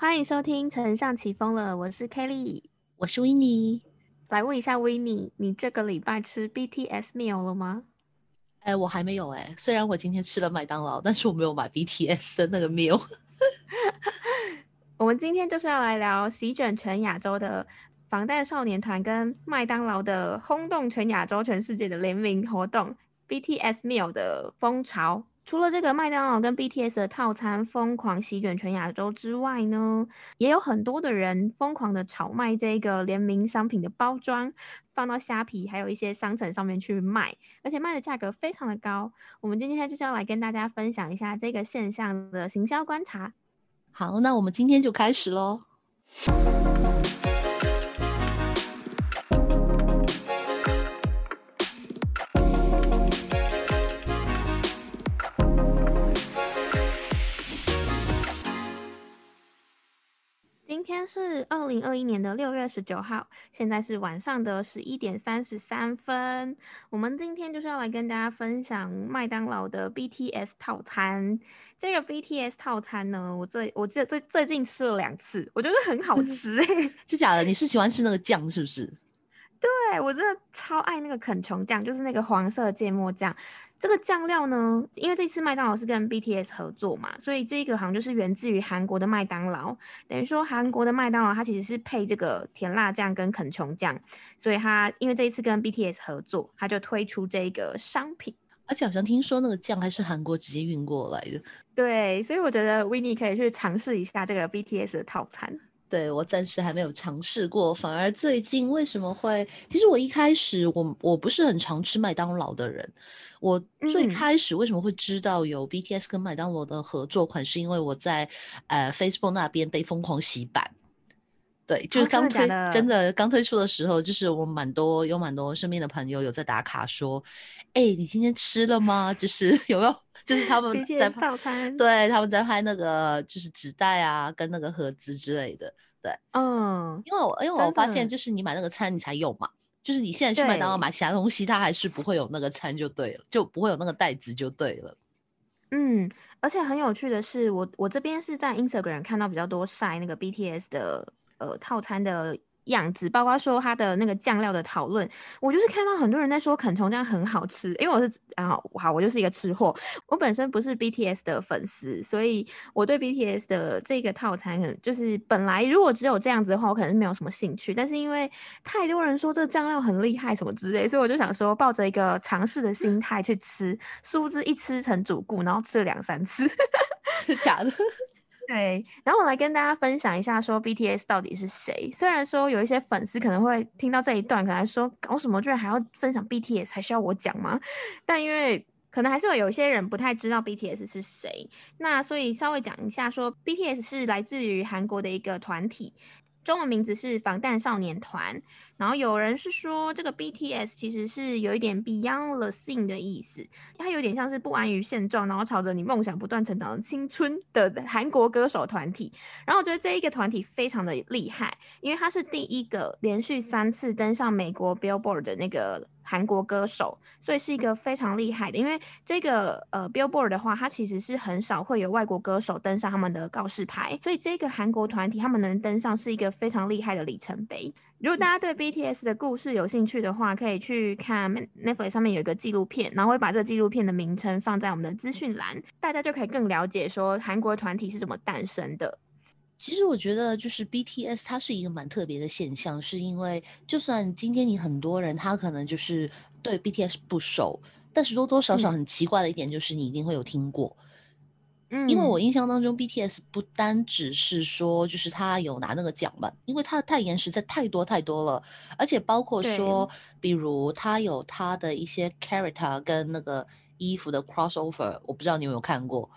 欢迎收听《丞相起风了》，我是 Kelly，我是 w i n n e 来问一下 w i n n e 你这个礼拜吃 BTS meal 了吗？哎，我还没有哎。虽然我今天吃了麦当劳，但是我没有买 BTS 的那个 meal。我们今天就是要来聊席卷全亚洲的防弹少年团跟麦当劳的轰动全亚洲、全世界的联名活动 BTS meal 的风潮。除了这个麦当劳跟 BTS 的套餐疯狂席卷全亚洲之外呢，也有很多的人疯狂的炒卖这个联名商品的包装，放到虾皮还有一些商城上面去卖，而且卖的价格非常的高。我们今天就是要来跟大家分享一下这个现象的行销观察。好，那我们今天就开始喽。今天是二零二一年的六月十九号，现在是晚上的十一点三十三分。我们今天就是要来跟大家分享麦当劳的 BTS 套餐。这个 BTS 套餐呢，我最我最最最近吃了两次，我觉得很好 吃。是假的？你是喜欢吃那个酱是不是？对我真的超爱那个肯琼酱，就是那个黄色芥末酱。这个酱料呢，因为这次麦当劳是跟 BTS 合作嘛，所以这个好像就是源自于韩国的麦当劳。等于说韩国的麦当劳它其实是配这个甜辣酱跟肯琼酱，所以它因为这一次跟 BTS 合作，它就推出这个商品。而且好像听说那个酱还是韩国直接运过来的。对，所以我觉得 w i n n e 可以去尝试一下这个 BTS 的套餐。对我暂时还没有尝试过，反而最近为什么会？其实我一开始我我不是很常吃麦当劳的人，我最开始为什么会知道有 BTS 跟麦当劳的合作款，是因为我在呃 Facebook 那边被疯狂洗版。对，就是刚推真的刚推出的时候，就是我蛮多有蛮多身边的朋友有在打卡说，哎，你今天吃了吗？就是有没有？就是他们在套餐，对，他们在拍那个就是纸袋啊，跟那个盒子之类的。对，嗯，因为我因为我发现，就是你买那个餐你才有嘛，就是你现在去麦当劳买其他东西，它还是不会有那个餐就对了，就不会有那个袋子就对了。嗯，而且很有趣的是，我我这边是在 Instagram 看到比较多晒那个 BTS 的。呃，套餐的样子，包括说它的那个酱料的讨论，我就是看到很多人在说肯虫酱很好吃，因为我是啊，好，我就是一个吃货，我本身不是 BTS 的粉丝，所以我对 BTS 的这个套餐可能，就是本来如果只有这样子的话，我可能是没有什么兴趣，但是因为太多人说这个酱料很厉害什么之类，所以我就想说抱着一个尝试的心态去吃，殊不知一吃成主顾，然后吃了两三次，是假的。对，然后我来跟大家分享一下，说 BTS 到底是谁。虽然说有一些粉丝可能会听到这一段，可能说搞什么，居然还要分享 BTS，还需要我讲吗？但因为可能还是有有一些人不太知道 BTS 是谁，那所以稍微讲一下，说 BTS 是来自于韩国的一个团体。中文名字是防弹少年团，然后有人是说这个 BTS 其实是有一点 Beyond the Scene 的意思，它有点像是不安于现状，然后朝着你梦想不断成长的青春的韩国歌手团体。然后我觉得这一个团体非常的厉害，因为它是第一个连续三次登上美国 Billboard 的那个。韩国歌手，所以是一个非常厉害的。因为这个呃，Billboard 的话，它其实是很少会有外国歌手登上他们的告示牌，所以这个韩国团体他们能登上是一个非常厉害的里程碑。如果大家对 BTS 的故事有兴趣的话，可以去看 Netflix 上面有一个纪录片，然后会把这个纪录片的名称放在我们的资讯栏，大家就可以更了解说韩国团体是怎么诞生的。其实我觉得，就是 BTS 它是一个蛮特别的现象，是因为就算今天你很多人他可能就是对 BTS 不熟，但是多多少少很奇怪的一点就是你一定会有听过。嗯，因为我印象当中 BTS 不单只是说就是他有拿那个奖嘛，因为他的代言实在太多太多了，而且包括说，比如他有他的一些 character 跟那个衣服的 crossover，我不知道你有没有看过。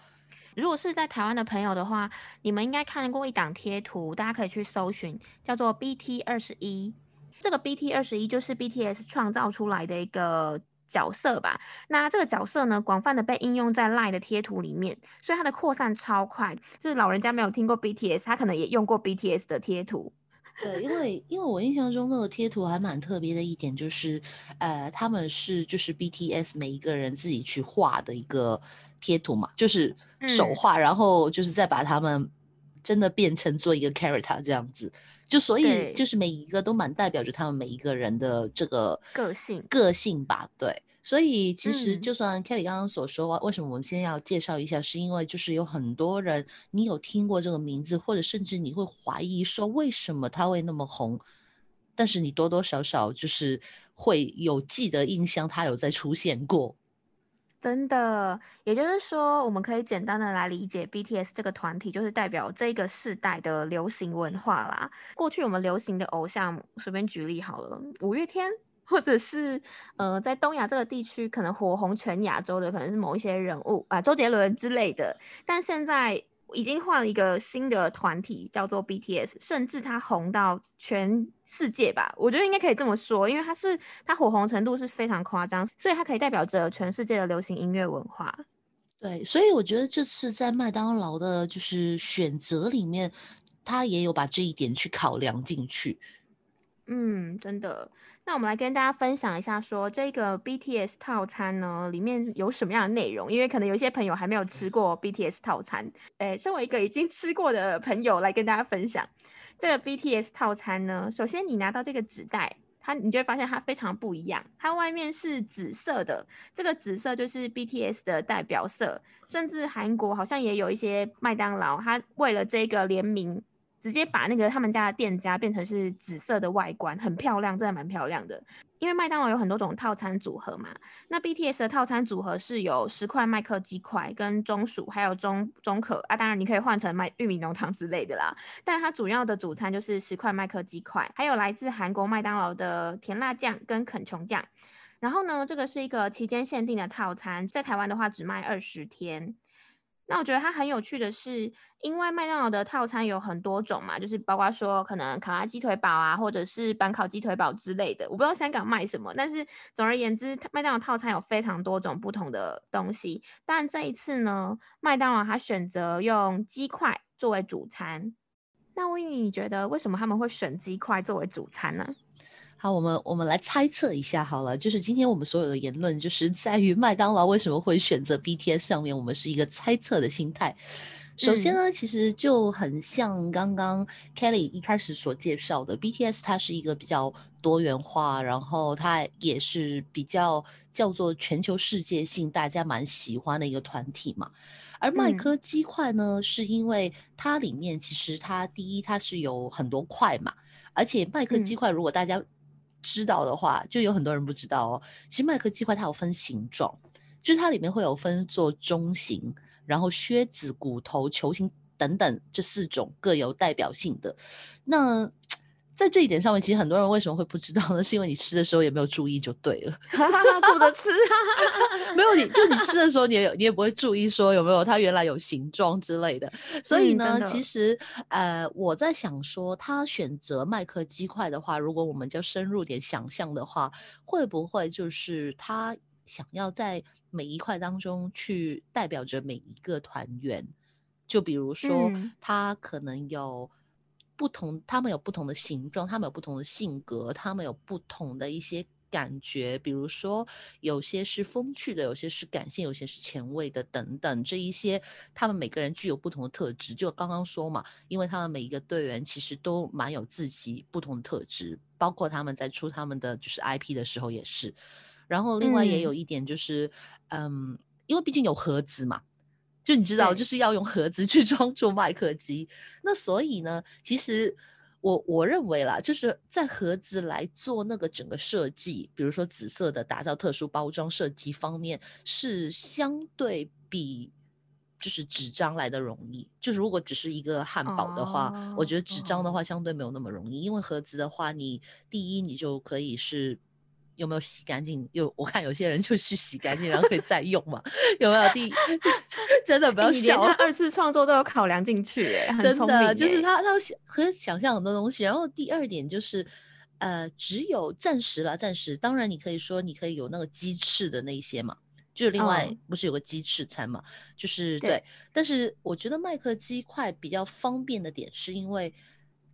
如果是在台湾的朋友的话，你们应该看过一档贴图，大家可以去搜寻，叫做 BT 二十一。这个 BT 二十一就是 BTS 创造出来的一个角色吧。那这个角色呢，广泛的被应用在 LINE 的贴图里面，所以它的扩散超快。就是老人家没有听过 BTS，他可能也用过 BTS 的贴图。对，因为因为我印象中那个贴图还蛮特别的一点就是，呃，他们是就是 BTS 每一个人自己去画的一个贴图嘛，就是手画，然后就是再把他们真的变成做一个 character 这样子，就所以就是每一个都蛮代表着他们每一个人的这个个性个性吧，对。所以其实就算 Kelly 刚刚所说，为什么我们先要介绍一下，是因为就是有很多人你有听过这个名字，或者甚至你会怀疑说为什么他会那么红，但是你多多少少就是会有记得印象，他有在出现过。真的，也就是说，我们可以简单的来理解 BTS 这个团体，就是代表这个世代的流行文化啦。过去我们流行的偶像，随便举例好了，五月天。或者是呃，在东亚这个地区，可能火红全亚洲的，可能是某一些人物啊，周杰伦之类的。但现在已经换了一个新的团体，叫做 BTS，甚至它红到全世界吧？我觉得应该可以这么说，因为它是它火红程度是非常夸张，所以它可以代表着全世界的流行音乐文化。对，所以我觉得这次在麦当劳的就是选择里面，他也有把这一点去考量进去。嗯，真的。那我们来跟大家分享一下，说这个 BTS 套餐呢，里面有什么样的内容？因为可能有一些朋友还没有吃过 BTS 套餐。诶，身为一个已经吃过的朋友，来跟大家分享这个 BTS 套餐呢。首先，你拿到这个纸袋，它你就会发现它非常不一样。它外面是紫色的，这个紫色就是 BTS 的代表色。甚至韩国好像也有一些麦当劳，它为了这个联名。直接把那个他们家的店家变成是紫色的外观，很漂亮，真的蛮漂亮的。因为麦当劳有很多种套餐组合嘛，那 BTS 的套餐组合是有十块麦克鸡块跟中薯，还有中中可啊，当然你可以换成麦玉米浓汤之类的啦。但它主要的主餐就是十块麦克鸡块，还有来自韩国麦当劳的甜辣酱跟肯琼酱。然后呢，这个是一个期间限定的套餐，在台湾的话只卖二十天。那我觉得它很有趣的是，因为麦当劳的套餐有很多种嘛，就是包括说可能卡拉鸡腿堡啊，或者是板烤鸡腿堡之类的。我不知道香港卖什么，但是总而言之，麦当劳套餐有非常多种不同的东西。但这一次呢，麦当劳它选择用鸡块作为主餐。那维尼，你觉得为什么他们会选鸡块作为主餐呢？好，我们我们来猜测一下好了，就是今天我们所有的言论，就是在于麦当劳为什么会选择 BTS 上面，我们是一个猜测的心态。首先呢，其实就很像刚刚 Kelly 一开始所介绍的，BTS 它是一个比较多元化，然后它也是比较叫做全球世界性，大家蛮喜欢的一个团体嘛。而麦克鸡块呢，是因为它里面其实它第一它是有很多块嘛，而且麦克鸡块如果大家知道的话，就有很多人不知道哦。其实麦克计划它有分形状，就是它里面会有分做中型，然后靴子、骨头、球形等等这四种各有代表性的。那在这一点上面，其实很多人为什么会不知道呢？是因为你吃的时候也没有注意就对了，顾着吃，没有你就你吃的时候，你也你也不会注意说有没有它原来有形状之类的。所以呢，其实呃，我在想说，他选择麦克鸡块的话，如果我们就深入点想象的话，会不会就是他想要在每一块当中去代表着每一个团员？就比如说，他可能有。不同，他们有不同的形状，他们有不同的性格，他们有不同的一些感觉。比如说，有些是风趣的，有些是感性，有些是前卫的，等等。这一些，他们每个人具有不同的特质。就刚刚说嘛，因为他们每一个队员其实都蛮有自己不同的特质，包括他们在出他们的就是 IP 的时候也是。然后，另外也有一点就是，嗯，因为毕竟有盒子嘛。就你知道，就是要用盒子去 装住麦克机。那所以呢，其实我我认为啦，就是在盒子来做那个整个设计，比如说紫色的打造特殊包装设计方面，是相对比就是纸张来的容易。就是如果只是一个汉堡的话，我觉得纸张的话相对没有那么容易，因为盒子的话，你第一你就可以是。有没有洗干净？有，我看有些人就去洗干净，然后可以再用嘛？有没有？第真的不要笑，二次创作都有考量进去，哎，真的就是他他想和想象很多东西。然后第二点就是，呃，只有暂时了，暂时。当然你可以说你可以有那个鸡翅的那一些嘛，就是另外不是有个鸡翅餐嘛？就是对。但是我觉得麦克鸡块比较方便的点，是因为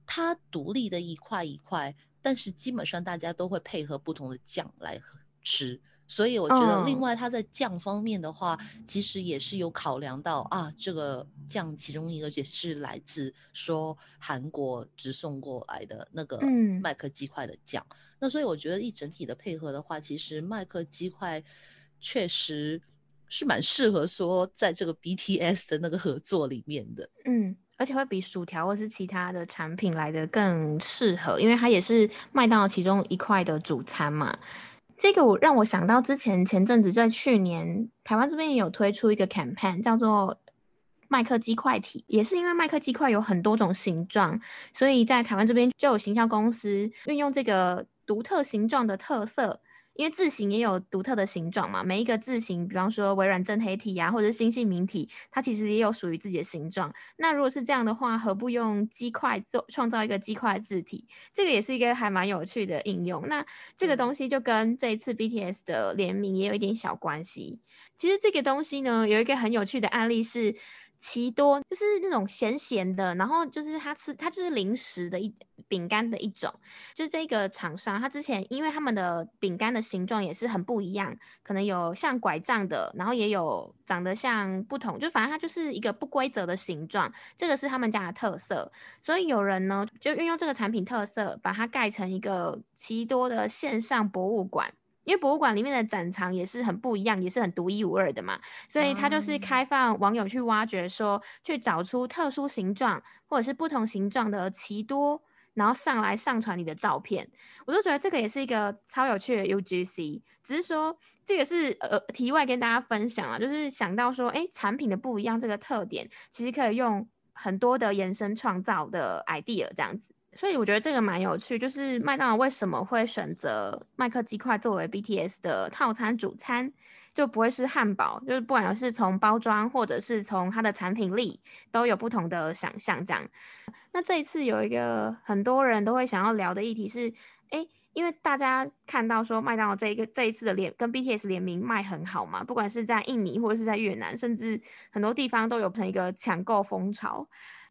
它独立的一块一块。但是基本上大家都会配合不同的酱来吃，所以我觉得，另外它在酱方面的话，其实也是有考量到啊，这个酱其中一个也是来自说韩国直送过来的那个麦克鸡块的酱。那所以我觉得一整体的配合的话，其实麦克鸡块确实是蛮适合说在这个 BTS 的那个合作里面的。嗯，而且会比薯条或是其他的产品来的更适合，因为它也是麦当劳其中一块的主餐嘛。这个我让我想到之前前阵子在去年台湾这边也有推出一个 campaign，叫做麦克鸡块体，也是因为麦克鸡块有很多种形状，所以在台湾这边就有行销公司运用这个独特形状的特色。因为字形也有独特的形状嘛，每一个字形，比方说微软正黑体呀，或者是星系名体，它其实也有属于自己的形状。那如果是这样的话，何不用鸡块做创造一个鸡块字体？这个也是一个还蛮有趣的应用。那这个东西就跟这一次 BTS 的联名也有一点小关系。其实这个东西呢，有一个很有趣的案例是。奇多就是那种咸咸的，然后就是它吃它就是零食的一饼干的一种，就是这个厂商，它之前因为他们的饼干的形状也是很不一样，可能有像拐杖的，然后也有长得像不同，就反正它就是一个不规则的形状，这个是他们家的特色，所以有人呢就运用这个产品特色，把它盖成一个奇多的线上博物馆。因为博物馆里面的展藏也是很不一样，也是很独一无二的嘛，所以它就是开放网友去挖掘，说去找出特殊形状或者是不同形状的奇多，然后上来上传你的照片。我都觉得这个也是一个超有趣的 UGC，只是说这个是呃题外跟大家分享啊，就是想到说，哎，产品的不一样这个特点，其实可以用很多的延伸创造的 idea 这样子。所以我觉得这个蛮有趣，就是麦当劳为什么会选择麦克鸡块作为 BTS 的套餐主餐，就不会是汉堡，就是不管是从包装或者是从它的产品力，都有不同的想象。这样，那这一次有一个很多人都会想要聊的议题是，哎，因为大家看到说麦当劳这一个这一次的联跟 BTS 联名卖很好嘛，不管是在印尼或者是在越南，甚至很多地方都有成一个抢购风潮。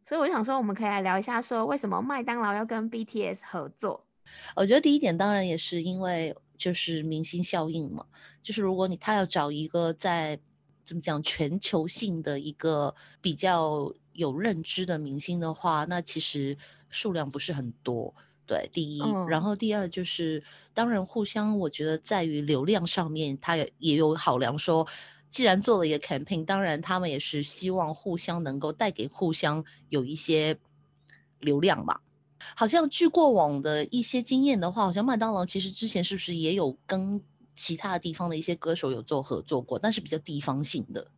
所以我想说，我们可以来聊一下，说为什么麦当劳要跟 BTS 合作？我觉得第一点当然也是因为就是明星效应嘛，就是如果你他要找一个在怎么讲全球性的一个比较有认知的明星的话，那其实数量不是很多。对，第一，然后第二就是当然互相，我觉得在于流量上面，它也也有考量说。既然做了一个 campaign，当然他们也是希望互相能够带给互相有一些流量吧。好像据过往的一些经验的话，好像麦当劳其实之前是不是也有跟其他地方的一些歌手有做合作过，但是比较地方性的。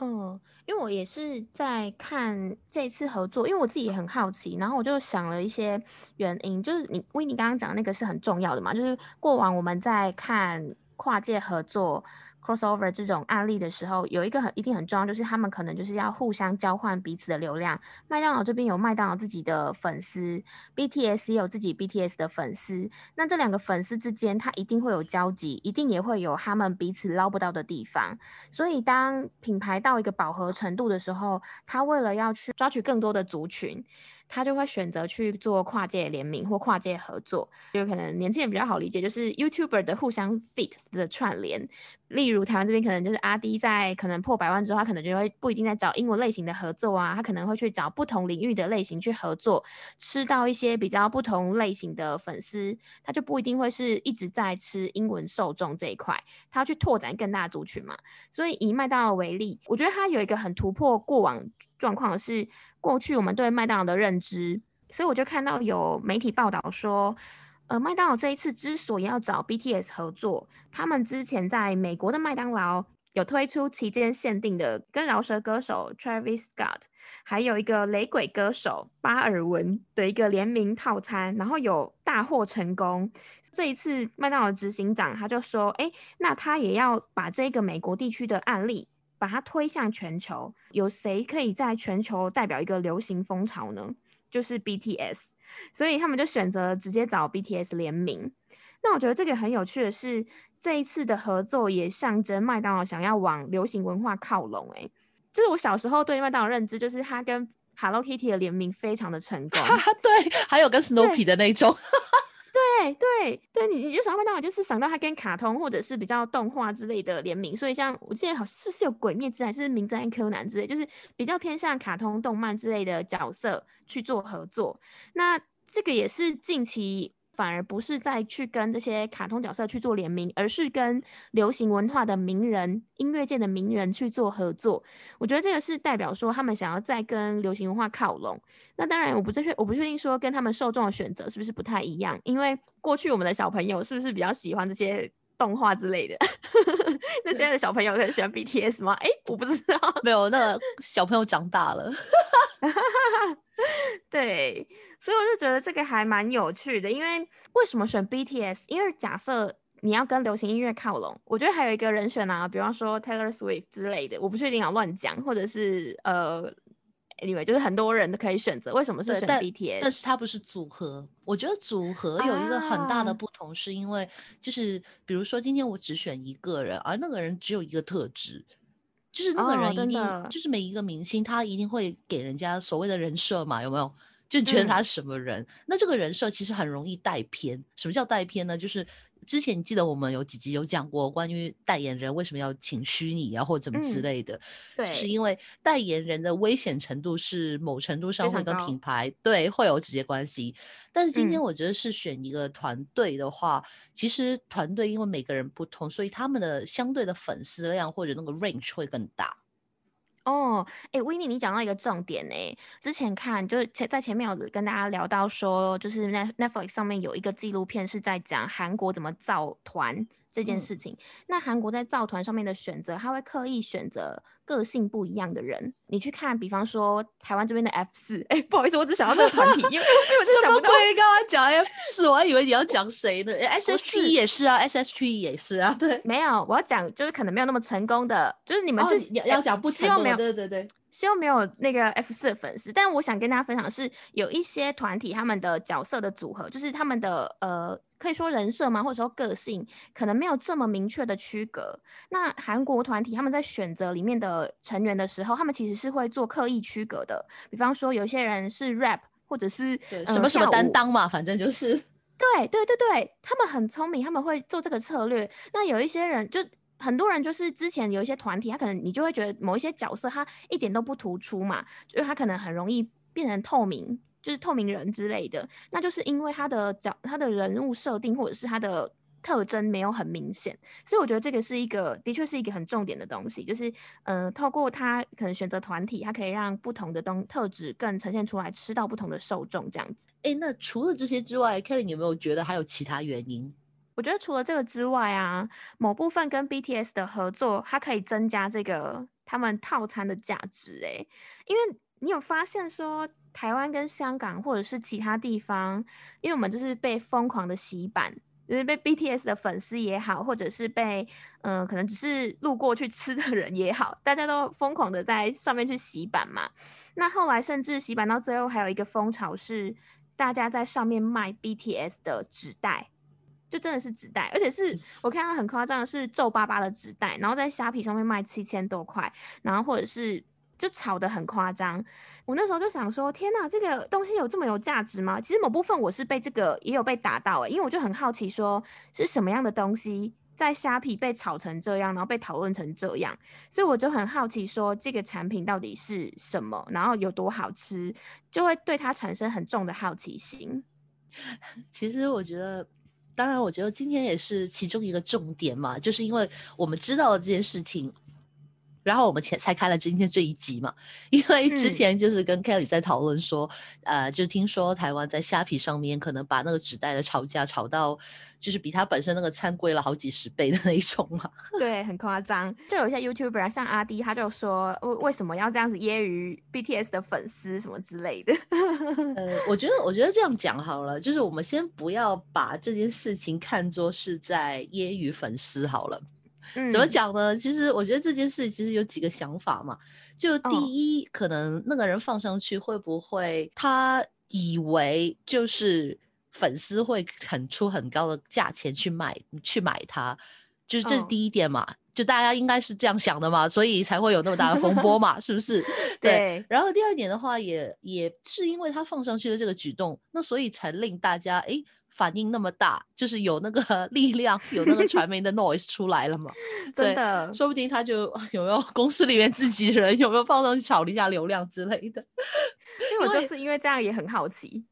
嗯，因为我也是在看这次合作，因为我自己也很好奇，然后我就想了一些原因，就是你维尼刚刚讲的那个是很重要的嘛，就是过往我们在看跨界合作。Crossover 这种案例的时候，有一个很一定很重要，就是他们可能就是要互相交换彼此的流量。麦当劳这边有麦当劳自己的粉丝，BTS 也有自己 BTS 的粉丝。那这两个粉丝之间，他一定会有交集，一定也会有他们彼此捞不到的地方。所以，当品牌到一个饱和程度的时候，他为了要去抓取更多的族群。他就会选择去做跨界联名或跨界合作，就可能年轻人比较好理解，就是 YouTuber 的互相 fit 的串联。例如台湾这边可能就是阿 D 在可能破百万之后，他可能就会不一定在找英文类型的合作啊，他可能会去找不同领域的类型去合作，吃到一些比较不同类型的粉丝，他就不一定会是一直在吃英文受众这一块，他要去拓展更大的族群嘛。所以以麦当劳为例，我觉得他有一个很突破过往状况的是。过去我们对麦当劳的认知，所以我就看到有媒体报道说，呃，麦当劳这一次之所以要找 BTS 合作，他们之前在美国的麦当劳有推出期间限定的跟饶舌歌手 Travis Scott，还有一个雷鬼歌手巴尔文的一个联名套餐，然后有大获成功。这一次麦当劳执行长他就说，哎，那他也要把这个美国地区的案例。把它推向全球，有谁可以在全球代表一个流行风潮呢？就是 BTS，所以他们就选择直接找 BTS 联名。那我觉得这个很有趣的是，这一次的合作也象征麦当劳想要往流行文化靠拢。哎，就是我小时候对麦当劳认知，就是它跟 Hello Kitty 的联名非常的成功。对，还有跟 Snoopy 的那种。对，对对，你你就想到麦当劳，就是想到它跟卡通或者是比较动画之类的联名，所以像我记得好是不是有鬼灭之还是名侦探柯南之类，就是比较偏向卡通动漫之类的角色去做合作。那这个也是近期。反而不是在去跟这些卡通角色去做联名，而是跟流行文化的名人、音乐界的名人去做合作。我觉得这个是代表说他们想要再跟流行文化靠拢。那当然，我不确我不确定说跟他们受众的选择是不是不太一样，因为过去我们的小朋友是不是比较喜欢这些动画之类的？那现在的小朋友很喜欢 BTS 吗？哎，我不知道，没有，那小朋友长大了。对。所以我就觉得这个还蛮有趣的，因为为什么选 BTS？因为假设你要跟流行音乐靠拢，我觉得还有一个人选啊，比方说 Taylor Swift 之类的，我不确定啊，乱讲，或者是呃，anyway，就是很多人都可以选择。为什么是选 BTS？但是它不是组合。我觉得组合有一个很大的不同，是因为就是比如说今天我只选一个人，而那个人只有一个特质，就是那个人一定就是每一个明星他一定会给人家所谓的人设嘛，有没有？就觉得他是什么人，那这个人设其实很容易带偏。什么叫带偏呢？就是之前你记得我们有几集有讲过关于代言人为什么要请虚拟啊，或者怎么之类的。对，是因为代言人的危险程度是某程度上会跟品牌对会有直接关系。但是今天我觉得是选一个团队的话，其实团队因为每个人不同，所以他们的相对的粉丝量或者那个 range 会更大。哦，哎，维尼，你讲到一个重点呢。之前看就是前在前面有跟大家聊到说，就是 Net Netflix 上面有一个纪录片是在讲韩国怎么造团。这件事情，那韩国在造团上面的选择，他会刻意选择个性不一样的人。你去看，比方说台湾这边的 F 四，哎，不好意思，我只想到这个团体，因为因为我是想不到刚刚讲 F 四，我还以为你要讲谁呢？S H E 也是啊，S H E 也是啊，对，没有，我要讲就是可能没有那么成功的，就是你们是要讲不成功，对对对。希望没有那个 F 四的粉丝，但我想跟大家分享的是，有一些团体他们的角色的组合，就是他们的呃，可以说人设吗，或者说个性，可能没有这么明确的区隔。那韩国团体他们在选择里面的成员的时候，他们其实是会做刻意区隔的。比方说，有些人是 rap，或者是什么什么担当嘛，反正就是。对对对对，他们很聪明，他们会做这个策略。那有一些人就。很多人就是之前有一些团体，他可能你就会觉得某一些角色他一点都不突出嘛，就是他可能很容易变成透明，就是透明人之类的。那就是因为他的角、他的人物设定或者是他的特征没有很明显，所以我觉得这个是一个的确是一个很重点的东西，就是呃，透过他可能选择团体，他可以让不同的东特质更呈现出来，吃到不同的受众这样子。哎，那除了这些之外，Kelly，你有没有觉得还有其他原因？我觉得除了这个之外啊，某部分跟 BTS 的合作，它可以增加这个他们套餐的价值。诶，因为你有发现说，台湾跟香港或者是其他地方，因为我们就是被疯狂的洗版，就是被 BTS 的粉丝也好，或者是被嗯，可能只是路过去吃的人也好，大家都疯狂的在上面去洗版嘛。那后来甚至洗版到最后，还有一个风潮是大家在上面卖 BTS 的纸袋。就真的是纸袋，而且是我看到很夸张的是皱巴巴的纸袋，然后在虾皮上面卖七千多块，然后或者是就炒的很夸张。我那时候就想说，天哪，这个东西有这么有价值吗？其实某部分我是被这个也有被打到诶，因为我就很好奇说是什么样的东西在虾皮被炒成这样，然后被讨论成这样，所以我就很好奇说这个产品到底是什么，然后有多好吃，就会对它产生很重的好奇心。其实我觉得。当然，我觉得今天也是其中一个重点嘛，就是因为我们知道了这件事情。然后我们才才开了今天这一集嘛，因为之前就是跟 Kelly 在讨论说，呃，就听说台湾在虾皮上面可能把那个纸袋的炒价炒到，就是比它本身那个餐贵了好几十倍的那一种嘛。对，很夸张。就有一些 YouTuber 像阿迪，他就说为为什么要这样子揶揄 BTS 的粉丝什么之类的。呃，我觉得我觉得这样讲好了，就是我们先不要把这件事情看作是在揶揄粉丝好了。怎么讲呢？其实我觉得这件事其实有几个想法嘛。就第一，可能那个人放上去会不会他以为就是粉丝会很出很高的价钱去买去买它，就是这是第一点嘛。就大家应该是这样想的嘛，所以才会有那么大的风波嘛，是不是？对。然后第二点的话，也也是因为他放上去的这个举动，那所以才令大家哎反应那么大，就是有那个 力量，有那个 传媒的 noise 出来了嘛。真的，说不定他就 有没有公司里面自己人有没有放上去炒一下流量之类的。因为我就是因为这样也很好奇。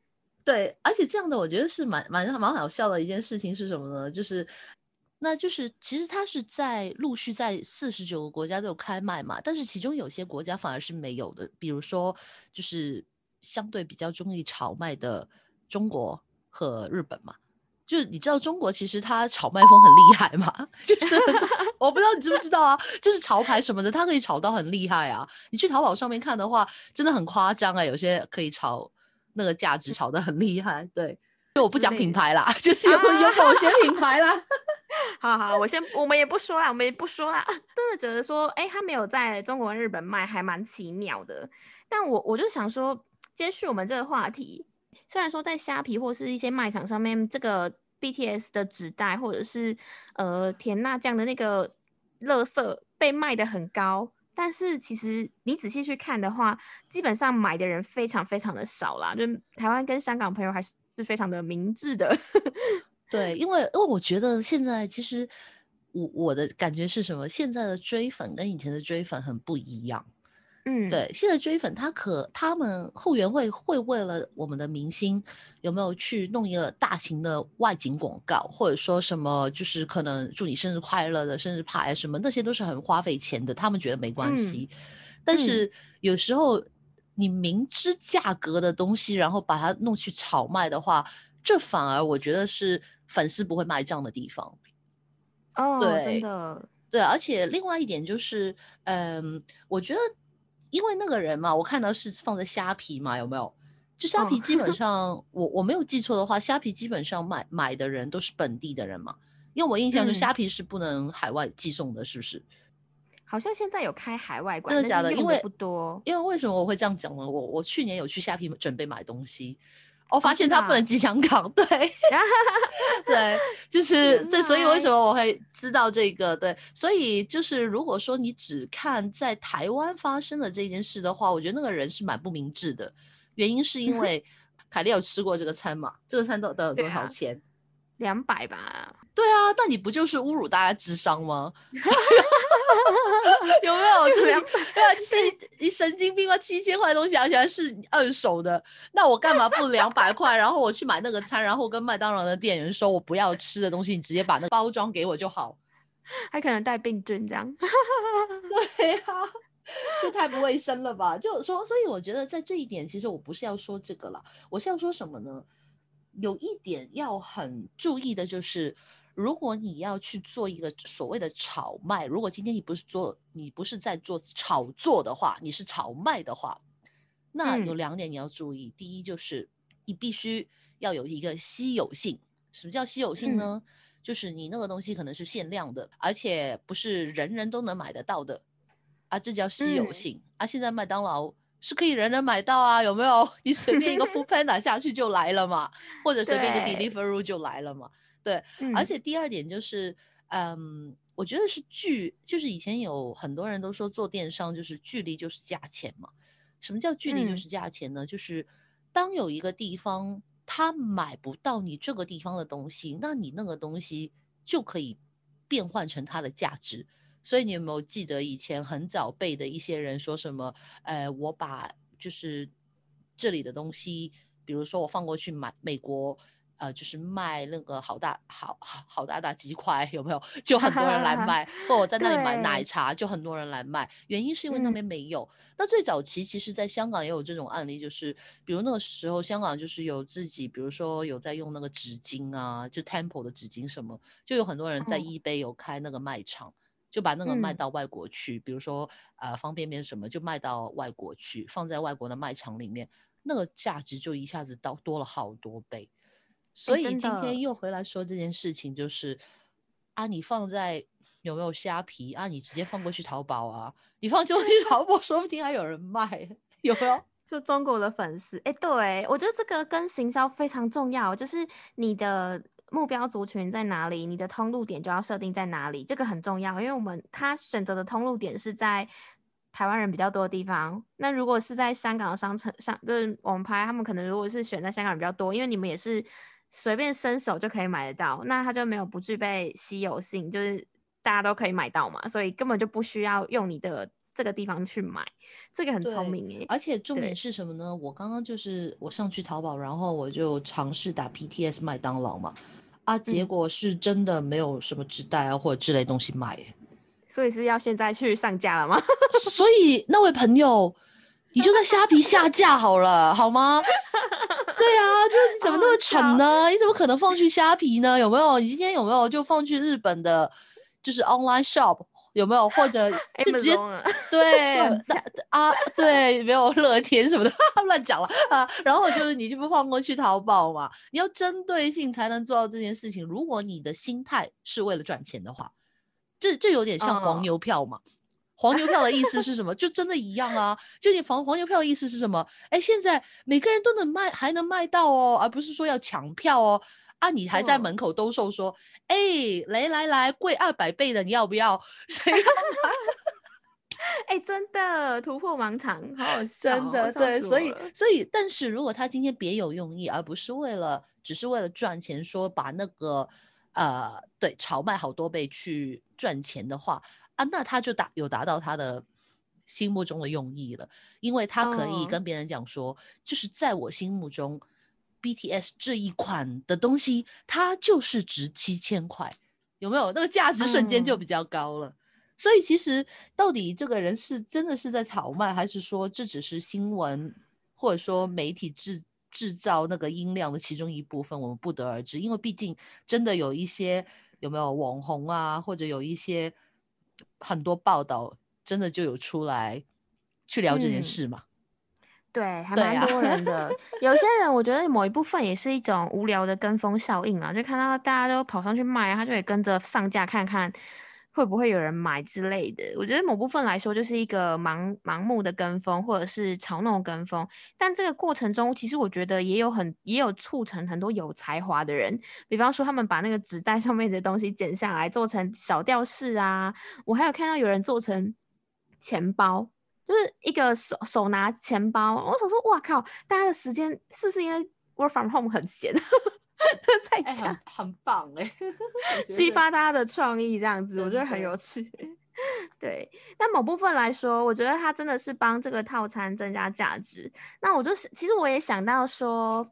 对，而且这样的我觉得是蛮蛮蛮好笑的一件事情是什么呢？就是。那就是其实它是在陆续在四十九个国家都有开卖嘛，但是其中有些国家反而是没有的，比如说就是相对比较中意炒卖的中国和日本嘛。就是你知道中国其实它炒卖风很厉害嘛，就是 我不知道你知不知道啊，就是潮牌什么的，它可以炒到很厉害啊。你去淘宝上面看的话，真的很夸张啊，有些可以炒那个价值炒得很厉害。对，就我不讲品牌啦，就是有有某些品牌啦。好好，我先，我们也不说啦，我们也不说了。真的觉得说，哎，它没有在中国、日本卖，还蛮奇妙的。但我我就想说，接续我们这个话题，虽然说在虾皮或是一些卖场上面，这个 BTS 的纸袋或者是呃甜辣酱的那个乐色被卖的很高，但是其实你仔细去看的话，基本上买的人非常非常的少啦。就台湾跟香港朋友还是是非常的明智的。对，因为因为我觉得现在其实我我的感觉是什么？现在的追粉跟以前的追粉很不一样。嗯，对，现在追粉他可他们后援会会为了我们的明星有没有去弄一个大型的外景广告，或者说什么就是可能祝你生日快乐的生日派什么，那些都是很花费钱的。他们觉得没关系，但是有时候你明知价格的东西，然后把它弄去炒卖的话。这反而我觉得是粉丝不会卖账的地方哦，对，真的对，而且另外一点就是，嗯，我觉得因为那个人嘛，我看到是放在虾皮嘛，有没有？就虾皮基本 上，我我没有记错的话，虾皮基本上买买的人都是本地的人嘛，因为我印象中虾皮是不能海外寄送的，是不是？好像现在有开海外馆，真的假的？因为不多，因为为什么我会这样讲呢？我我去年有去虾皮准备买东西。我发现他不能寄香港，对，对，就是这，所以为什么我会知道这个？对，所以就是如果说你只看在台湾发生的这件事的话，我觉得那个人是蛮不明智的。原因是因 为凯莉有吃过这个餐嘛？这个餐都都有多少钱？两百吧。对啊，那你不就是侮辱大家智商吗？有没有？就是对啊，七你神经病吗？七千块东西，而且还是二手的，那我干嘛不两百块？然后我去买那个餐，然后跟麦当劳的店员说我不要吃的东西，你直接把那包装给我就好。还可能带病菌这样。对呀，就太不卫生了吧？就说，所以我觉得在这一点，其实我不是要说这个了，我是要说什么呢？有一点要很注意的就是。如果你要去做一个所谓的炒卖，如果今天你不是做，你不是在做炒作的话，你是炒卖的话，那有两点你要注意。第一就是你必须要有一个稀有性。什么叫稀有性呢？就是你那个东西可能是限量的，而且不是人人都能买得到的啊，这叫稀有性啊。现在麦当劳是可以人人买到啊，有没有？你随便一个 Food Panda 下去就来了嘛，或者随便一个 Deliveroo 就来了嘛。对，而且第二点就是，嗯，我觉得是距，就是以前有很多人都说做电商就是距离就是价钱嘛。什么叫距离就是价钱呢？就是当有一个地方他买不到你这个地方的东西，那你那个东西就可以变换成它的价值。所以你有没有记得以前很早辈的一些人说什么？呃，我把就是这里的东西，比如说我放过去买美国。呃，就是卖那个好大好好好大大鸡块，有没有？就很多人来卖，或我在那里买奶茶，就很多人来卖。原因是因为那边没有。那最早期其实，在香港也有这种案例，就是比如那个时候，香港就是有自己，比如说有在用那个纸巾啊，就 Temple 的纸巾什么，就有很多人在 eBay 有开那个卖场，就把那个卖到外国去。比如说呃方便面什么，就卖到外国去，放在外国的卖场里面，那个价值就一下子到多了好多倍。所以今天又回来说这件事情，就是啊，你放在有没有虾皮啊？你直接放过去淘宝啊？你放过去淘宝，说不定还有人卖，有没有？就中国的粉丝，哎，对我觉得这个跟行销非常重要，就是你的目标族群在哪里，你的通路点就要设定在哪里，这个很重要，因为我们他选择的通路点是在台湾人比较多的地方。那如果是在香港的商城上，就是我们拍他们可能如果是选在香港人比较多，因为你们也是随便伸手就可以买得到，那它就没有不具备稀有性，就是大家都可以买到嘛，所以根本就不需要用你的。这个地方去买，这个很聪明诶。而且重点是什么呢？我刚刚就是我上去淘宝，然后我就尝试打 PTS 麦当劳嘛，啊，结果是真的没有什么纸袋啊或者之类东西卖。所以是要现在去上架了吗？所以那位朋友，你就在虾皮下架好了，好吗？对啊，就是你怎么那么蠢呢？你怎么可能放去虾皮呢？有没有？你今天有没有就放去日本的？就是 online shop 有没有或者 就直接对啊对没有乐天什么的 乱讲了啊，然后就是你就不放过去淘宝嘛？你要针对性才能做到这件事情。如果你的心态是为了赚钱的话，这这有点像黄牛票嘛？黄牛票的意思是什么？就真的一样啊！就你黄黄牛票的意思是什么？哎，现在每个人都能卖，还能卖到哦，而不是说要抢票哦。啊！你还在门口兜售说，哎，来来来，贵二百倍的，你要不要？谁要买？哎，真的突破盲肠，好好笑，真的对。所以，所以，但是如果他今天别有用意，而不是为了，只是为了赚钱，说把那个呃，对，炒卖好多倍去赚钱的话，啊，那他就达有达到他的心目中的用意了，因为他可以跟别人讲说，就是在我心目中。BTS 这一款的东西，它就是值七千块，有没有？那个价值瞬间就比较高了。所以其实到底这个人是真的是在炒卖，还是说这只是新闻，或者说媒体制制造那个音量的其中一部分，我们不得而知。因为毕竟真的有一些有没有网红啊，或者有一些很多报道，真的就有出来去聊这件事嘛。对，还蛮多人的。有些人，我觉得某一部分也是一种无聊的跟风效应啊，就看到大家都跑上去卖，他就会跟着上架看看会不会有人买之类的。我觉得某部分来说，就是一个盲盲目的跟风，或者是嘲弄跟风。但这个过程中，其实我觉得也有很也有促成很多有才华的人，比方说他们把那个纸袋 上面的东西剪下来做成小吊饰啊。我还有看到有人做成钱包。就是一个手手拿钱包，我想说，哇靠！大家的时间是不是因为 work from home 很闲，在家很棒哎，激发大家的创意这样子，我觉得很有趣。对，但某部分来说，我觉得它真的是帮这个套餐增加价值。那我就是，其实我也想到说。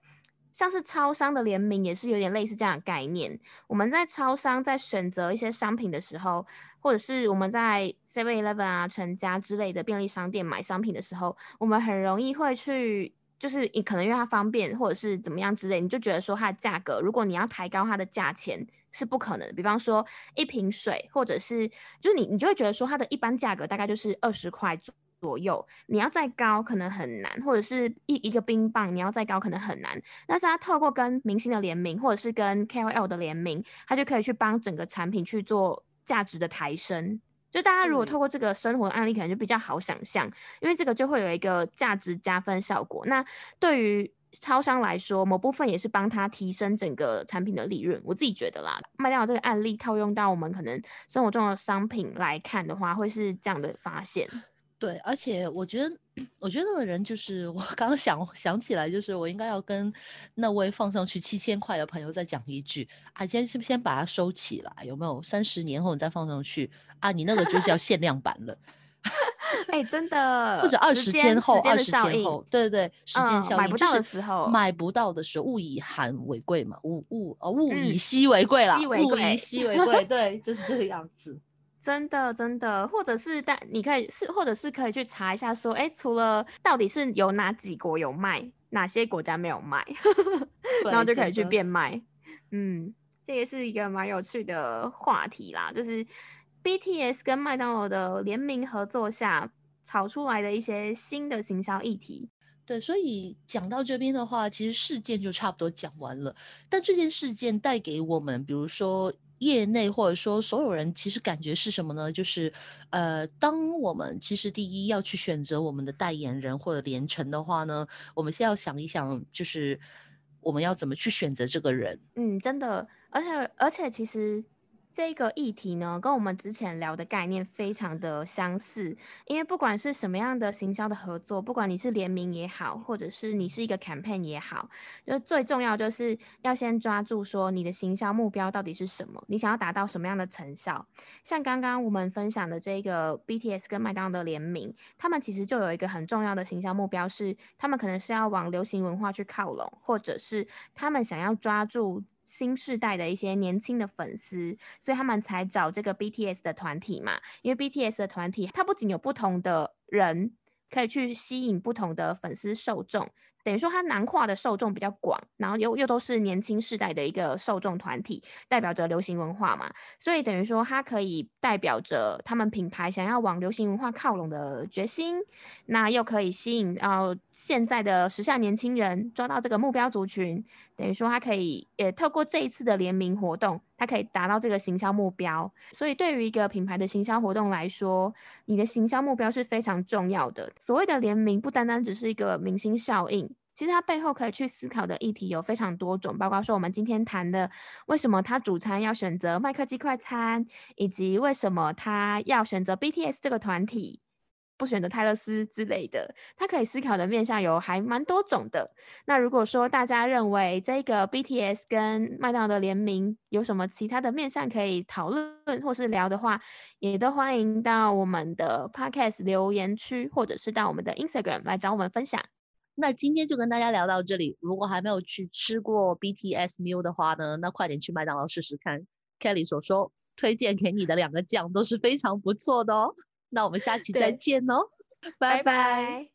像是超商的联名也是有点类似这样的概念。我们在超商在选择一些商品的时候，或者是我们在 Seven Eleven 啊、全家之类的便利商店买商品的时候，我们很容易会去，就是你可能因为它方便，或者是怎么样之类，你就觉得说它的价格，如果你要抬高它的价钱是不可能的。比方说一瓶水，或者是就是你你就会觉得说它的一般价格大概就是二十块左。右，你要再高可能很难，或者是一一个冰棒，你要再高可能很难。但是它透过跟明星的联名，或者是跟 KOL 的联名，它就可以去帮整个产品去做价值的抬升。就大家如果透过这个生活案例，可能就比较好想象，因为这个就会有一个价值加分效果。那对于超商来说，某部分也是帮他提升整个产品的利润。我自己觉得啦，卖掉这个案例套用到我们可能生活中的商品来看的话，会是这样的发现。对，而且我觉得，我觉得那个人就是我刚刚想 想起来，就是我应该要跟那位放上去七千块的朋友再讲一句啊，先先先把它收起来，有没有？三十年后你再放上去啊，你那个就叫限量版了。哎，真的，或者二十天后，二十天后，对对对，时间效应，买不到的时候，买不到的时候，物以罕为贵嘛，物物哦，物以稀为贵啦，物以稀为贵，对，就是这个样子。真的，真的，或者是但你可以是，或者是可以去查一下，说，哎，除了到底是有哪几国有卖，哪些国家没有卖，然后就可以去变卖。嗯，这也是一个蛮有趣的话题啦，就是 BTS 跟麦当劳的联名合作下炒出来的一些新的行销议题。对，所以讲到这边的话，其实事件就差不多讲完了。但这件事件带给我们，比如说。业内或者说所有人，其实感觉是什么呢？就是，呃，当我们其实第一要去选择我们的代言人或者连成的话呢，我们先要想一想，就是我们要怎么去选择这个人。嗯，真的，而且而且其实。这个议题呢，跟我们之前聊的概念非常的相似，因为不管是什么样的行销的合作，不管你是联名也好，或者是你是一个 campaign 也好，就最重要就是要先抓住说你的行销目标到底是什么，你想要达到什么样的成效。像刚刚我们分享的这个 BTS 跟麦当劳的联名，他们其实就有一个很重要的行销目标，是他们可能是要往流行文化去靠拢，或者是他们想要抓住。新世代的一些年轻的粉丝，所以他们才找这个 BTS 的团体嘛。因为 BTS 的团体，它不仅有不同的人可以去吸引不同的粉丝受众。等于说，它囊括的受众比较广，然后又又都是年轻世代的一个受众团体，代表着流行文化嘛，所以等于说，它可以代表着他们品牌想要往流行文化靠拢的决心，那又可以吸引到现在的时下年轻人，抓到这个目标族群，等于说，它可以也透过这一次的联名活动，它可以达到这个行销目标。所以，对于一个品牌的行销活动来说，你的行销目标是非常重要的。所谓的联名，不单单只是一个明星效应。其实它背后可以去思考的议题有非常多种，包括说我们今天谈的为什么他主餐要选择麦克鸡快餐，以及为什么他要选择 BTS 这个团体，不选择泰勒斯之类的。他可以思考的面向有还蛮多种的。那如果说大家认为这个 BTS 跟麦当劳的联名有什么其他的面向可以讨论或是聊的话，也都欢迎到我们的 Podcast 留言区，或者是到我们的 Instagram 来找我们分享。那今天就跟大家聊到这里。如果还没有去吃过 BTS meal 的话呢，那快点去麦当劳试试看。Kelly 所说推荐给你的两个酱都是非常不错的哦。那我们下期再见哦，拜拜。